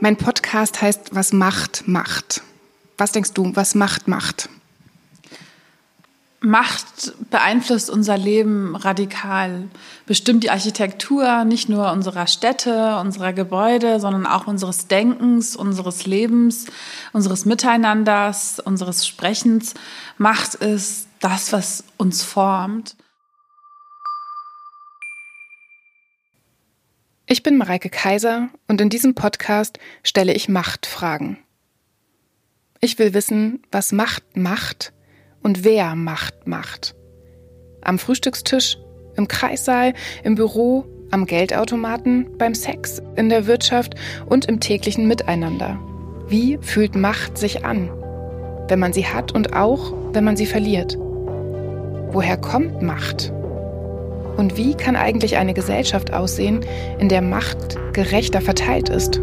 Mein Podcast heißt Was Macht macht. Was denkst du, was Macht macht? Macht beeinflusst unser Leben radikal, bestimmt die Architektur nicht nur unserer Städte, unserer Gebäude, sondern auch unseres Denkens, unseres Lebens, unseres Miteinanders, unseres Sprechens. Macht ist das, was uns formt. Ich bin Mareike Kaiser und in diesem Podcast stelle ich Machtfragen. Ich will wissen, was Macht macht und wer Macht macht. Am Frühstückstisch, im Kreissaal, im Büro, am Geldautomaten, beim Sex, in der Wirtschaft und im täglichen Miteinander. Wie fühlt Macht sich an, wenn man sie hat und auch, wenn man sie verliert? Woher kommt Macht? Und wie kann eigentlich eine Gesellschaft aussehen, in der Macht gerechter verteilt ist?